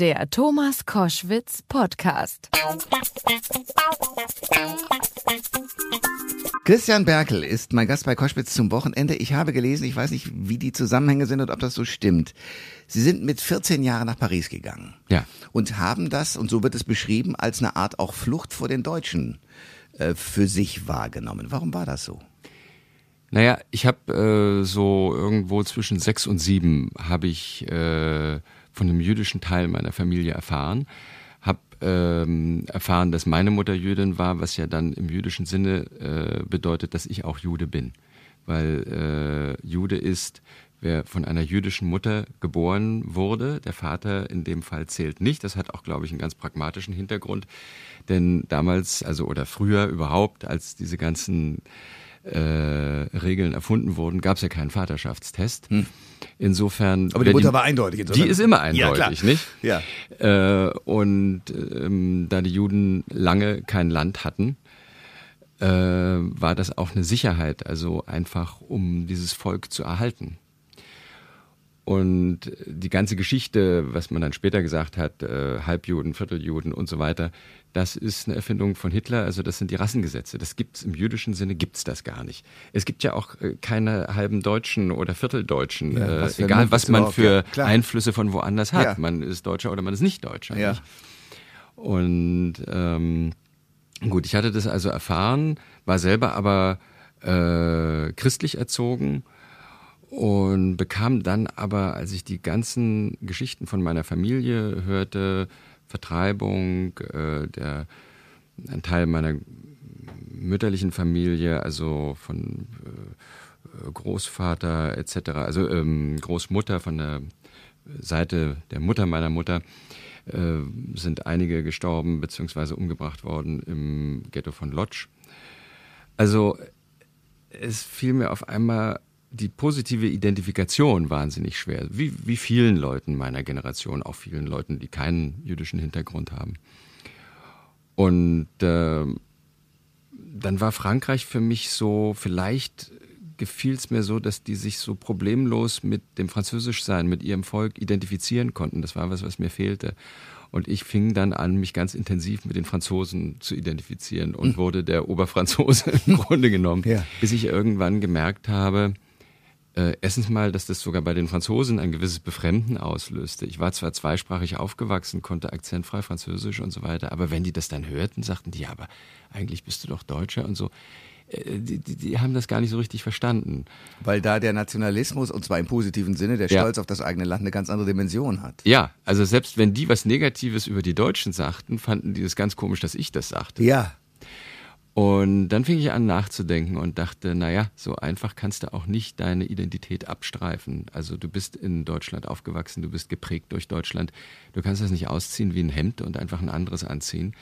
Der Thomas Koschwitz Podcast. Christian Berkel ist mein Gast bei Koschwitz zum Wochenende. Ich habe gelesen, ich weiß nicht, wie die Zusammenhänge sind und ob das so stimmt. Sie sind mit 14 Jahren nach Paris gegangen. Ja. Und haben das, und so wird es beschrieben, als eine Art auch Flucht vor den Deutschen äh, für sich wahrgenommen. Warum war das so? Naja, ich habe äh, so irgendwo zwischen sechs und sieben habe ich äh, von einem jüdischen Teil meiner Familie erfahren, habe ähm, erfahren, dass meine Mutter Jüdin war, was ja dann im jüdischen Sinne äh, bedeutet, dass ich auch Jude bin, weil äh, Jude ist, wer von einer jüdischen Mutter geboren wurde. Der Vater in dem Fall zählt nicht. Das hat auch, glaube ich, einen ganz pragmatischen Hintergrund, denn damals, also oder früher überhaupt, als diese ganzen äh, Regeln erfunden wurden, gab es ja keinen Vaterschaftstest. Hm. Insofern. Aber die Mutter war eindeutig. Die ist immer eindeutig, ja, nicht? Ja. Äh, und ähm, da die Juden lange kein Land hatten, äh, war das auch eine Sicherheit, also einfach um dieses Volk zu erhalten. Und die ganze Geschichte, was man dann später gesagt hat, äh, Halbjuden, Vierteljuden und so weiter, das ist eine Erfindung von Hitler, also das sind die Rassengesetze. Das gibt's im jüdischen Sinne gibt's das gar nicht. Es gibt ja auch äh, keine halben Deutschen oder Vierteldeutschen, Ja, äh, was egal was man für ja. Einflüsse von woanders hat. Ja. Man ist Deutscher oder man ist nicht Deutscher. Ja. Nicht? Und ähm, gut, ich hatte das also erfahren, war selber aber äh, christlich erzogen und bekam dann aber, als ich die ganzen Geschichten von meiner Familie hörte, Vertreibung, äh, der ein Teil meiner mütterlichen Familie, also von äh, Großvater etc., also ähm, Großmutter von der Seite der Mutter meiner Mutter, äh, sind einige gestorben bzw. umgebracht worden im Ghetto von Lodz. Also es fiel mir auf einmal die positive Identifikation wahnsinnig schwer, wie, wie vielen Leuten meiner Generation, auch vielen Leuten, die keinen jüdischen Hintergrund haben. Und äh, dann war Frankreich für mich so, vielleicht gefiel es mir so, dass die sich so problemlos mit dem Französischsein, mit ihrem Volk identifizieren konnten. Das war was, was mir fehlte. Und ich fing dann an, mich ganz intensiv mit den Franzosen zu identifizieren und wurde der Oberfranzose im Grunde genommen, Ja. bis ich irgendwann gemerkt habe, äh, erstens mal, dass das sogar bei den Franzosen ein gewisses Befremden auslöste. Ich war zwar zweisprachig aufgewachsen, konnte akzentfrei Französisch und so weiter, aber wenn die das dann hörten, sagten die, ja, aber eigentlich bist du doch Deutscher und so. Äh, Die, die, die haben das gar nicht so richtig verstanden. Weil da der Nationalismus, und zwar im positiven Sinne, der Ja. Stolz auf das eigene Land eine ganz andere Dimension hat. Ja, also selbst wenn die was Negatives über die Deutschen sagten, fanden die es ganz komisch, dass ich das sagte. Ja. Und dann fing ich an nachzudenken und dachte, naja, so einfach kannst du auch nicht deine Identität abstreifen. Also du bist in Deutschland aufgewachsen, du bist geprägt durch Deutschland. Du kannst das nicht ausziehen wie ein Hemd und einfach ein anderes anziehen.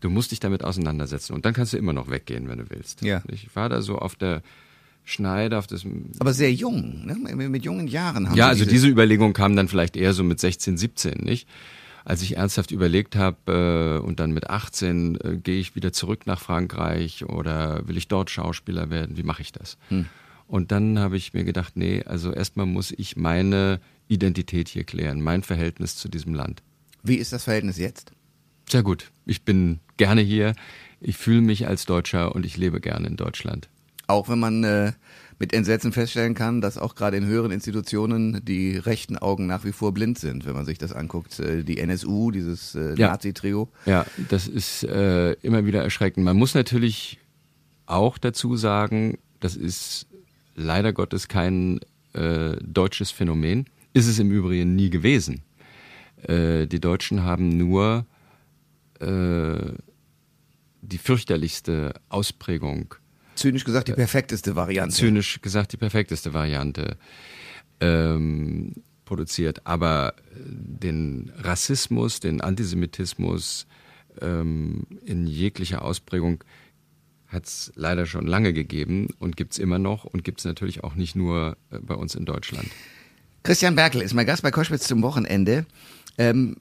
Du musst dich damit auseinandersetzen und dann kannst du immer noch weggehen, wenn du willst. Ja. Ich war da so auf der Schneide, auf das Aber sehr jung, ne? mit, mit jungen Jahren haben ja, Sie also diese, diese Überlegung kam dann vielleicht eher so mit 16, 17, nicht? Als ich ernsthaft überlegt habe äh, und dann mit 18 äh, gehe ich wieder zurück nach Frankreich oder will ich dort Schauspieler werden, wie mache ich das? Und dann habe ich mir gedacht, nee, also erstmal muss ich meine Identität hier klären, mein Verhältnis zu diesem Land. Wie ist das Verhältnis jetzt? Sehr gut, ich bin gerne hier, ich fühle mich als Deutscher und ich lebe gerne in Deutschland. Auch wenn man äh, mit Entsetzen feststellen kann, dass auch gerade in höheren Institutionen die rechten Augen nach wie vor blind sind, wenn man sich das anguckt. Äh, die NSU, dieses äh, Ja. Nazi-Trio. Ja, das ist äh, immer wieder erschreckend. Man muss natürlich auch dazu sagen, das ist leider Gottes kein äh, deutsches Phänomen. Ist es im Übrigen nie gewesen. Äh, die Deutschen haben nur äh, die fürchterlichste Ausprägung Zynisch gesagt, die perfekteste Variante. zynisch gesagt die perfekteste Variante ähm, produziert. Aber äh, den Rassismus, den Antisemitismus ähm, in jeglicher Ausprägung hat es leider schon lange gegeben und gibt es immer noch und gibt es natürlich auch nicht nur äh, bei uns in Deutschland. Christian Berkel ist mein Gast bei Koschwitz zum Wochenende. Ähm,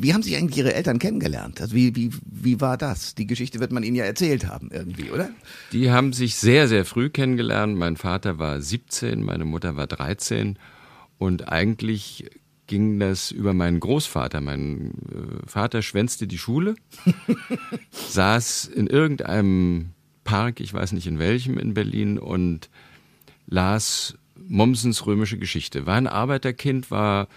wie haben sich eigentlich Ihre Eltern kennengelernt? Also wie, wie, wie war das? Die Geschichte wird man Ihnen ja erzählt haben irgendwie, oder? Die haben sich sehr, sehr früh kennengelernt. Mein Vater war 17, meine Mutter war 13 und eigentlich ging das über meinen Großvater. Mein äh, Vater schwänzte die Schule, saß in irgendeinem Park, ich weiß nicht in welchem in Berlin und las Mommsens römische Geschichte. War ein Arbeiterkind, war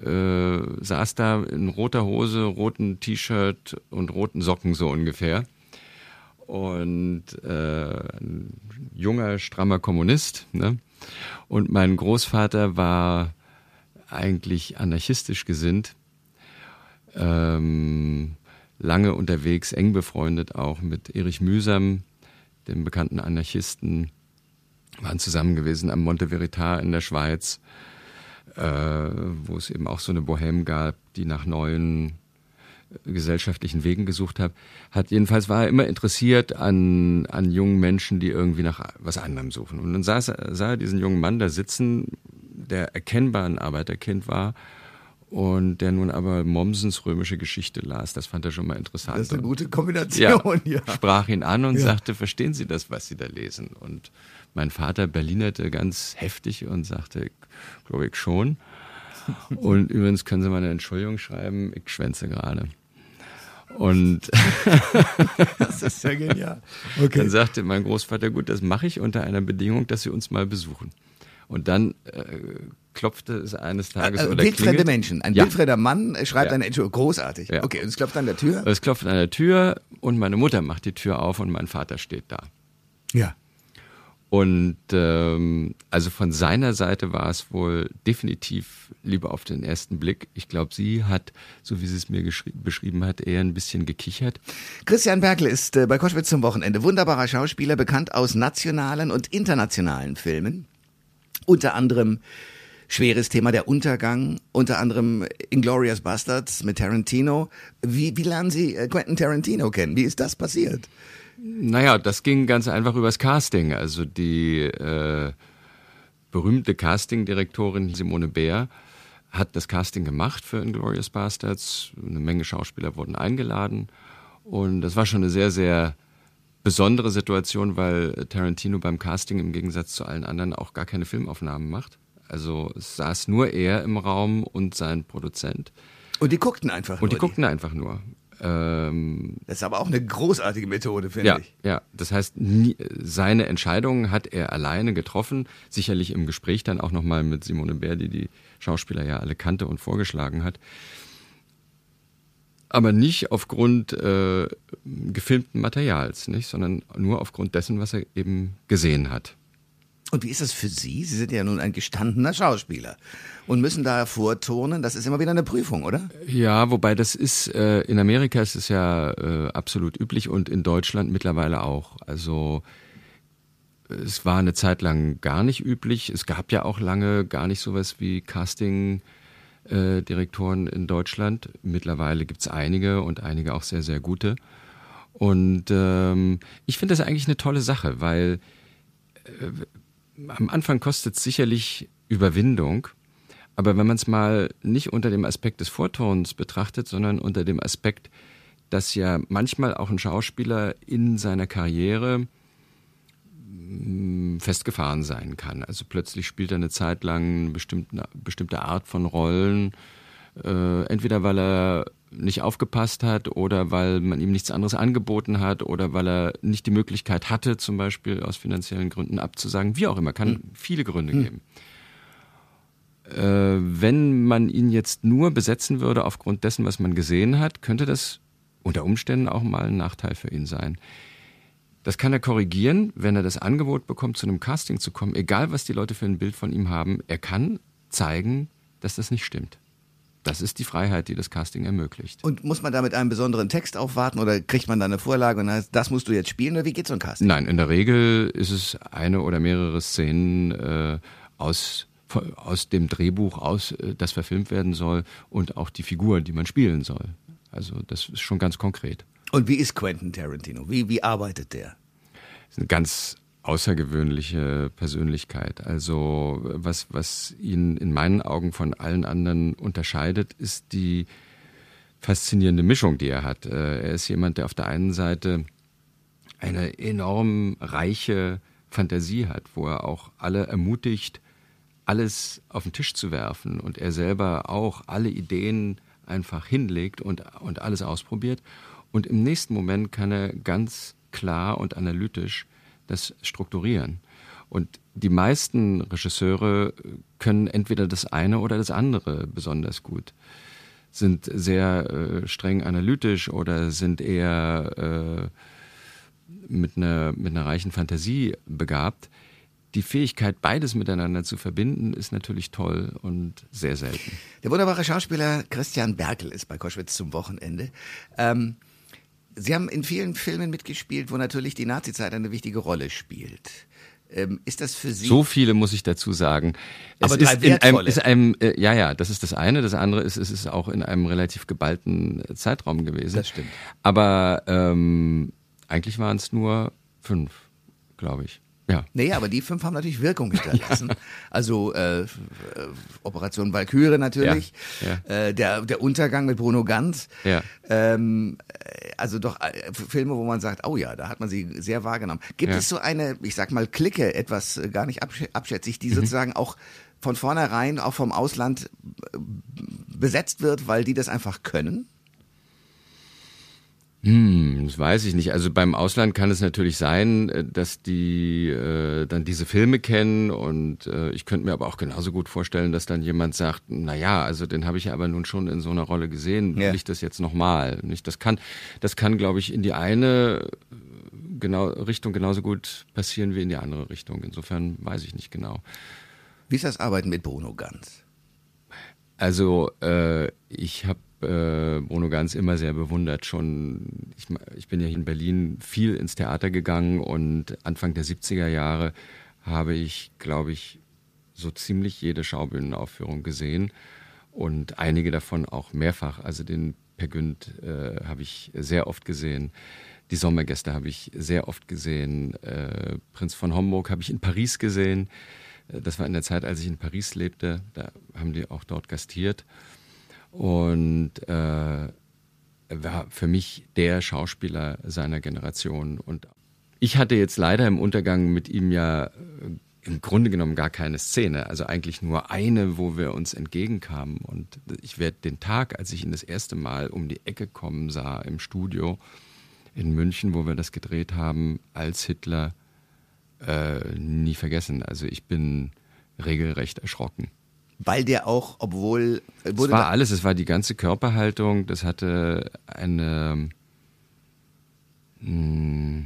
äh, saß da in roter Hose, roten T-Shirt und roten Socken so ungefähr. Und äh, ein junger, strammer Kommunist. Ne? Und mein Großvater war eigentlich anarchistisch gesinnt, ähm, lange unterwegs, eng befreundet auch mit Erich Mühsam, dem bekannten Anarchisten, waren zusammen gewesen am Monte Veritas in der Schweiz, äh, wo es eben auch so eine Bohème gab, die nach neuen äh, gesellschaftlichen Wegen gesucht hat. Hat jedenfalls war er immer interessiert an an jungen Menschen, die irgendwie nach was anderem suchen. Und dann saß, sah er diesen jungen Mann da sitzen, der erkennbar ein Arbeiterkind war und der nun aber Mommsens römische Geschichte las. Das fand er schon mal interessant. Das ist eine gute Kombination, ja. ja. Sprach ihn an und ja. sagte, verstehen Sie das, was Sie da lesen? Und mein Vater berlinerte ganz heftig und sagte, glaube ich schon. Und übrigens können Sie mal eine Entschuldigung schreiben, ich schwänze gerade. Und das ist ja genial. Okay. Dann sagte mein Großvater, gut, das mache ich unter einer Bedingung, dass Sie uns mal besuchen. Und dann äh, klopfte es eines Tages äh, oder Wildfremde klingelt. Menschen. Ein Ja. wildfremder Mann schreibt Ja. eine Entschuldigung. Großartig. Ja. Okay, und es klopft an der Tür. Es klopft an der Tür und meine Mutter macht die Tür auf und mein Vater steht da. Ja. Und ähm, also von seiner Seite war es wohl definitiv lieber auf den ersten Blick. Ich glaube, sie hat, so wie sie es mir beschrieben hat, eher ein bisschen gekichert. Christian Berkel ist äh, bei Koschwitz zum Wochenende wunderbarer Schauspieler, bekannt aus nationalen und internationalen Filmen. Unter anderem schweres Thema der Untergang, unter anderem Inglorious Bastards mit Tarantino. Wie, wie lernen Sie äh, Quentin Tarantino kennen? Wie ist das passiert? Naja, das ging ganz einfach übers Casting. Also die äh, berühmte Castingdirektorin Simone Bär hat das Casting gemacht für Inglourious Bastards. Eine Menge Schauspieler wurden eingeladen. Und das war schon eine sehr, sehr besondere Situation, weil Tarantino beim Casting im Gegensatz zu allen anderen auch gar keine Filmaufnahmen macht. Also es saß nur er im Raum und sein Produzent. Und die guckten einfach Und die nur. guckten einfach nur. Ähm, Das ist aber auch eine großartige Methode, finde ja, ich. ja. Das heißt, nie, seine Entscheidungen hat er alleine getroffen, sicherlich im Gespräch dann auch nochmal mit Simone Bär, die die Schauspieler ja alle kannte und vorgeschlagen hat. Aber nicht aufgrund äh, gefilmten Materials, nicht, sondern nur aufgrund dessen, was er eben gesehen hat. Und wie ist das für Sie? Sie sind ja nun ein gestandener Schauspieler und müssen da vorturnen. Das ist immer wieder eine Prüfung, oder? Ja, wobei das ist, äh, in Amerika ist es ja äh, absolut üblich und in Deutschland mittlerweile auch. Also es war eine Zeit lang gar nicht üblich. Es gab ja auch lange gar nicht sowas wie Casting-Direktoren in Deutschland. Mittlerweile gibt's einige und einige auch sehr, sehr gute. Und ähm, ich finde das eigentlich eine tolle Sache, weil äh, am Anfang kostet es sicherlich Überwindung. Aber wenn man es mal nicht unter dem Aspekt des Vortons betrachtet, sondern unter dem Aspekt, dass ja manchmal auch ein Schauspieler in seiner Karriere mh, festgefahren sein kann. Also plötzlich spielt er eine Zeit lang eine bestimmte Art von Rollen, äh, entweder weil er nicht aufgepasst hat oder weil man ihm nichts anderes angeboten hat oder weil er nicht die Möglichkeit hatte, zum Beispiel aus finanziellen Gründen abzusagen, wie auch immer, kann viele Gründe geben. Äh, wenn man ihn jetzt nur besetzen würde aufgrund dessen, was man gesehen hat, könnte das unter Umständen auch mal ein Nachteil für ihn sein. Das kann er korrigieren, wenn er das Angebot bekommt, zu einem Casting zu kommen, egal was die Leute für ein Bild von ihm haben. Er kann zeigen, dass das nicht stimmt. Das ist die Freiheit, die das Casting ermöglicht. Und muss man da mit einem besonderen Text aufwarten oder kriegt man da eine Vorlage und heißt, das musst du jetzt spielen oder wie geht so ein Casting? Nein, in der Regel ist es eine oder mehrere Szenen äh, aus, aus dem Drehbuch, aus, äh, das verfilmt werden soll und auch die Figur, die man spielen soll. Also das ist schon ganz konkret. Und wie ist Quentin Tarantino? Wie, wie arbeitet der? ist eine ganz außergewöhnliche Persönlichkeit. Also was, was ihn in meinen Augen von allen anderen unterscheidet, ist die faszinierende Mischung, die er hat. Äh, Er ist jemand, der auf der einen Seite eine enorm reiche Fantasie hat, wo er auch alle ermutigt, alles auf den Tisch zu werfen und er selber auch alle Ideen einfach hinlegt und, und alles ausprobiert. Und im nächsten Moment kann er ganz klar und analytisch das strukturieren. Und die meisten Regisseure können entweder das eine oder das andere besonders gut. Sind sehr äh, streng analytisch oder sind eher äh, mit, einer, mit einer reichen Fantasie begabt die Fähigkeit, beides miteinander zu verbinden, ist natürlich toll und sehr selten. Der wunderbare Schauspieler Christian Berkel ist bei Koschwitz zum Wochenende. Ähm, Sie haben in vielen Filmen mitgespielt, wo natürlich die Nazizeit eine wichtige Rolle spielt. Ähm, ist das für Sie? So viele muss ich dazu sagen. Aber es ist in einem, ist einem äh, ja, ja, das ist das eine. Das andere ist, es ist auch in einem relativ geballten Zeitraum gewesen. Das stimmt. Aber ähm, eigentlich waren es nur fünf, glaube ich. Ja. Nee, aber die fünf haben natürlich Wirkung hinterlassen. Also äh, äh, Operation Valkyrie natürlich, Ja, Äh, der, der Untergang mit Bruno Ganz. Ja. Ähm, äh, also doch äh, Filme, wo man sagt, oh ja, da hat man sie sehr wahrgenommen. Gibt Ja. es so eine, ich sag mal, Clique, etwas äh, gar nicht absch abschätzig, Mhm. die sozusagen auch von vornherein, auch vom Ausland besetzt wird, weil die das einfach können? Hm, das weiß ich nicht. Also beim Ausland kann es natürlich sein, äh, dass die äh, dann diese Filme kennen und äh, ich könnte mir aber auch genauso gut vorstellen, dass dann jemand sagt, na ja, also den habe ich aber nun schon in so einer Rolle gesehen, will Ja. ich das jetzt nochmal? Nicht? Das kann, das kann, glaube ich, in die eine äh, genau, Richtung genauso gut passieren wie in die andere Richtung. Insofern weiß ich nicht genau. Wie ist das Arbeiten mit Bruno Ganz? Also äh, ich habe äh, Bruno Ganz immer sehr bewundert. Schon, ich, ich bin ja hier in Berlin viel ins Theater gegangen und Anfang der 70er Jahre habe ich, glaube ich, so ziemlich jede Schaubühnenaufführung gesehen und einige davon auch mehrfach. Also den Per Günd äh, habe ich sehr oft gesehen. Die Sommergäste habe ich sehr oft gesehen. Äh, Prinz von Homburg habe ich in Paris gesehen. Äh, Das war in der Zeit, als ich in Paris lebte. Da haben die auch dort gastiert. Und äh, er war für mich der Schauspieler seiner Generation. Und ich hatte jetzt leider im Untergang mit ihm ja äh, im Grunde genommen gar keine Szene. Also eigentlich nur eine, wo wir uns entgegenkamen. Und ich werde den Tag, als ich ihn das erste Mal um die Ecke kommen sah im Studio in München, wo wir das gedreht haben, als Hitler, äh, nie vergessen. Also ich bin regelrecht erschrocken. Weil der auch, obwohl äh, Es war alles, es war die ganze Körperhaltung, das hatte eine, mh,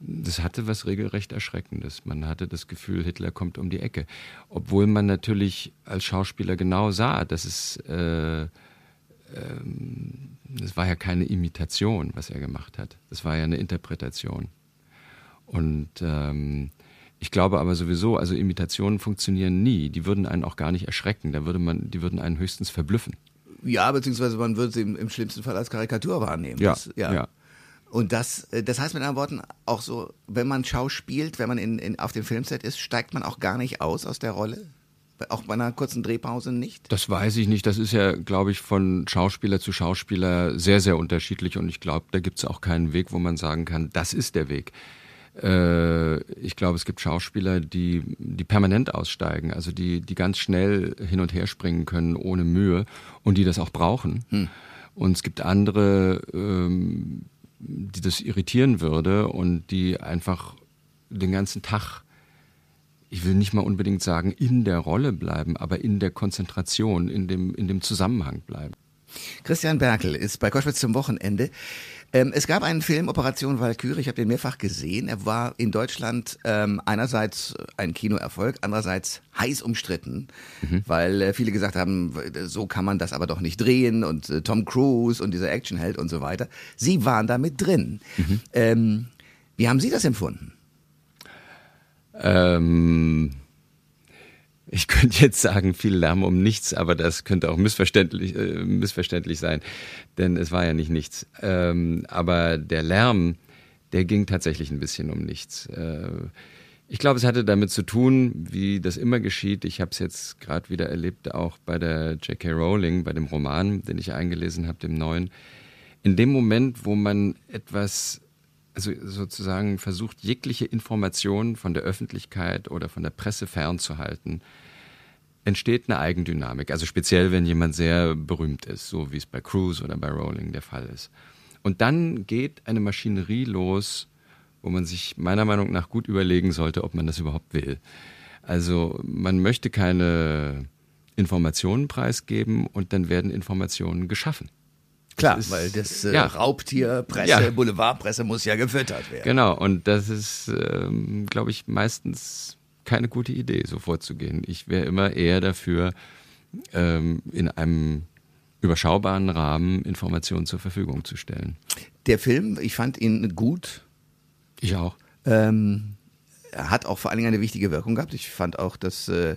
das hatte was regelrecht Erschreckendes. Man hatte das Gefühl, Hitler kommt um die Ecke. Obwohl man natürlich als Schauspieler genau sah, dass es, äh, ähm, das war ja keine Imitation, was er gemacht hat. Das war ja eine Interpretation. Und ähm, ich glaube aber sowieso, also Imitationen funktionieren nie. Die würden einen auch gar nicht erschrecken. Da würde man, die würden einen höchstens verblüffen. Ja, beziehungsweise man würde sie im, im schlimmsten Fall als Karikatur wahrnehmen. Ja, Das, ja. ja. Und das, äh, das heißt mit anderen Worten auch so, wenn man schauspielt, wenn man in, in, auf dem Filmset ist, steigt man auch gar nicht aus aus der Rolle? Auch bei einer kurzen Drehpause nicht? Das weiß ich nicht. Das ist ja, glaube ich, von Schauspieler zu Schauspieler sehr, sehr unterschiedlich. Und ich glaube, da gibt es auch keinen Weg, wo man sagen kann, das ist der Weg. Äh, ich glaube, es gibt Schauspieler, die, die permanent aussteigen, also die, die ganz schnell hin und her springen können ohne Mühe und die das auch brauchen. Und es gibt andere, ähm, die das irritieren würde und die einfach den ganzen Tag ich will nicht mal unbedingt sagen, in der Rolle bleiben, aber in der Konzentration, in dem, in dem Zusammenhang bleiben. Christian Berkel ist bei Koschwitz zum Wochenende. Ähm, es gab einen Film, Operation Valkyrie, ich habe den mehrfach gesehen. Er war in Deutschland ähm, einerseits ein Kinoerfolg, andererseits heiß umstritten, weil äh, viele gesagt haben, so kann man das aber doch nicht drehen und äh, Tom Cruise und dieser Actionheld und so weiter. Sie waren da mit drin. Ähm, wie haben Sie das empfunden? Ähm, ich könnte jetzt sagen, viel Lärm um nichts, aber das könnte auch missverständlich, äh, missverständlich sein, denn es war ja nicht nichts. Ähm, aber der Lärm, der ging tatsächlich ein bisschen um nichts. Äh, ich glaube, es hatte damit zu tun, wie das immer geschieht. Ich habe es jetzt gerade wieder erlebt, auch bei der J.K. Rowling, bei dem Roman, den ich eingelesen habe, dem neuen. In dem Moment, wo man etwas also sozusagen versucht, jegliche Informationen von der Öffentlichkeit oder von der Presse fernzuhalten, entsteht eine Eigendynamik. Also speziell, wenn jemand sehr berühmt ist, so wie es bei Cruise oder bei Rowling der Fall ist. Und dann geht eine Maschinerie los, wo man sich meiner Meinung nach gut überlegen sollte, ob man das überhaupt will. Also man möchte keine Informationen preisgeben und dann werden Informationen geschaffen. Klar, ist, weil das äh, ja. Raubtierpresse, ja. Boulevardpresse muss ja gefüttert werden. Genau, und das ist, ähm, glaube ich, meistens keine gute Idee, so vorzugehen. Ich wäre immer eher dafür, ähm, in einem überschaubaren Rahmen Informationen zur Verfügung zu stellen. Der Film, ich fand ihn gut. Ich auch. Ähm, hat auch vor allen Dingen eine wichtige Wirkung gehabt. Ich fand auch, dass äh,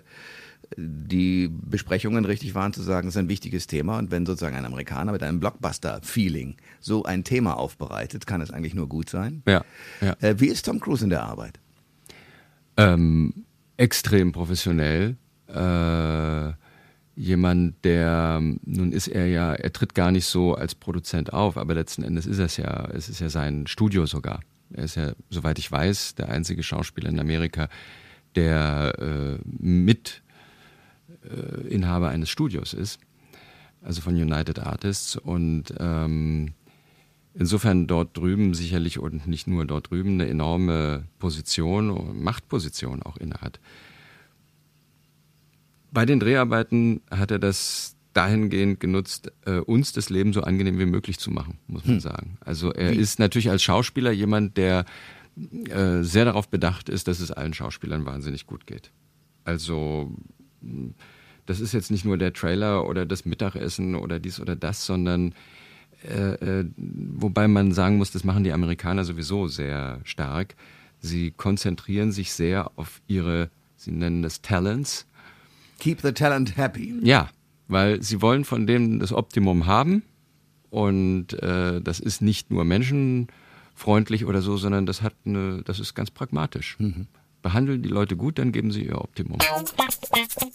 die Besprechungen richtig waren, zu sagen, es ist ein wichtiges Thema. Und wenn sozusagen ein Amerikaner mit einem Blockbuster-Feeling so ein Thema aufbereitet, kann es eigentlich nur gut sein. Ja. ja. Äh, wie ist Tom Cruise in der Arbeit? Ähm, extrem professionell. Äh, jemand, der, nun ist er ja, er tritt gar nicht so als Produzent auf, aber letzten Endes ist es ja, es ist ja sein Studio sogar. Er ist ja, soweit ich weiß, der einzige Schauspieler in Amerika, der äh, mit äh, Inhaber eines Studios ist, also von United Artists. Und ähm, insofern dort drüben sicherlich und nicht nur dort drüben eine enorme Position, Machtposition auch innehat. Bei den Dreharbeiten hat er das dahingehend genutzt, äh, uns das Leben so angenehm wie möglich zu machen, muss man hm. sagen. Also er wie? ist natürlich als Schauspieler jemand, der äh, sehr darauf bedacht ist, dass es allen Schauspielern wahnsinnig gut geht. Also das ist jetzt nicht nur der Trailer oder das Mittagessen oder dies oder das, sondern äh, äh, wobei man sagen muss, das machen die Amerikaner sowieso sehr stark. Sie konzentrieren sich sehr auf ihre, sie nennen das Talents. Keep the talent happy. Ja, weil sie wollen von dem das Optimum haben und äh, das ist nicht nur menschenfreundlich oder so, sondern das hat eine, das ist ganz pragmatisch. Mhm. Behandeln die Leute gut, dann geben sie ihr Optimum.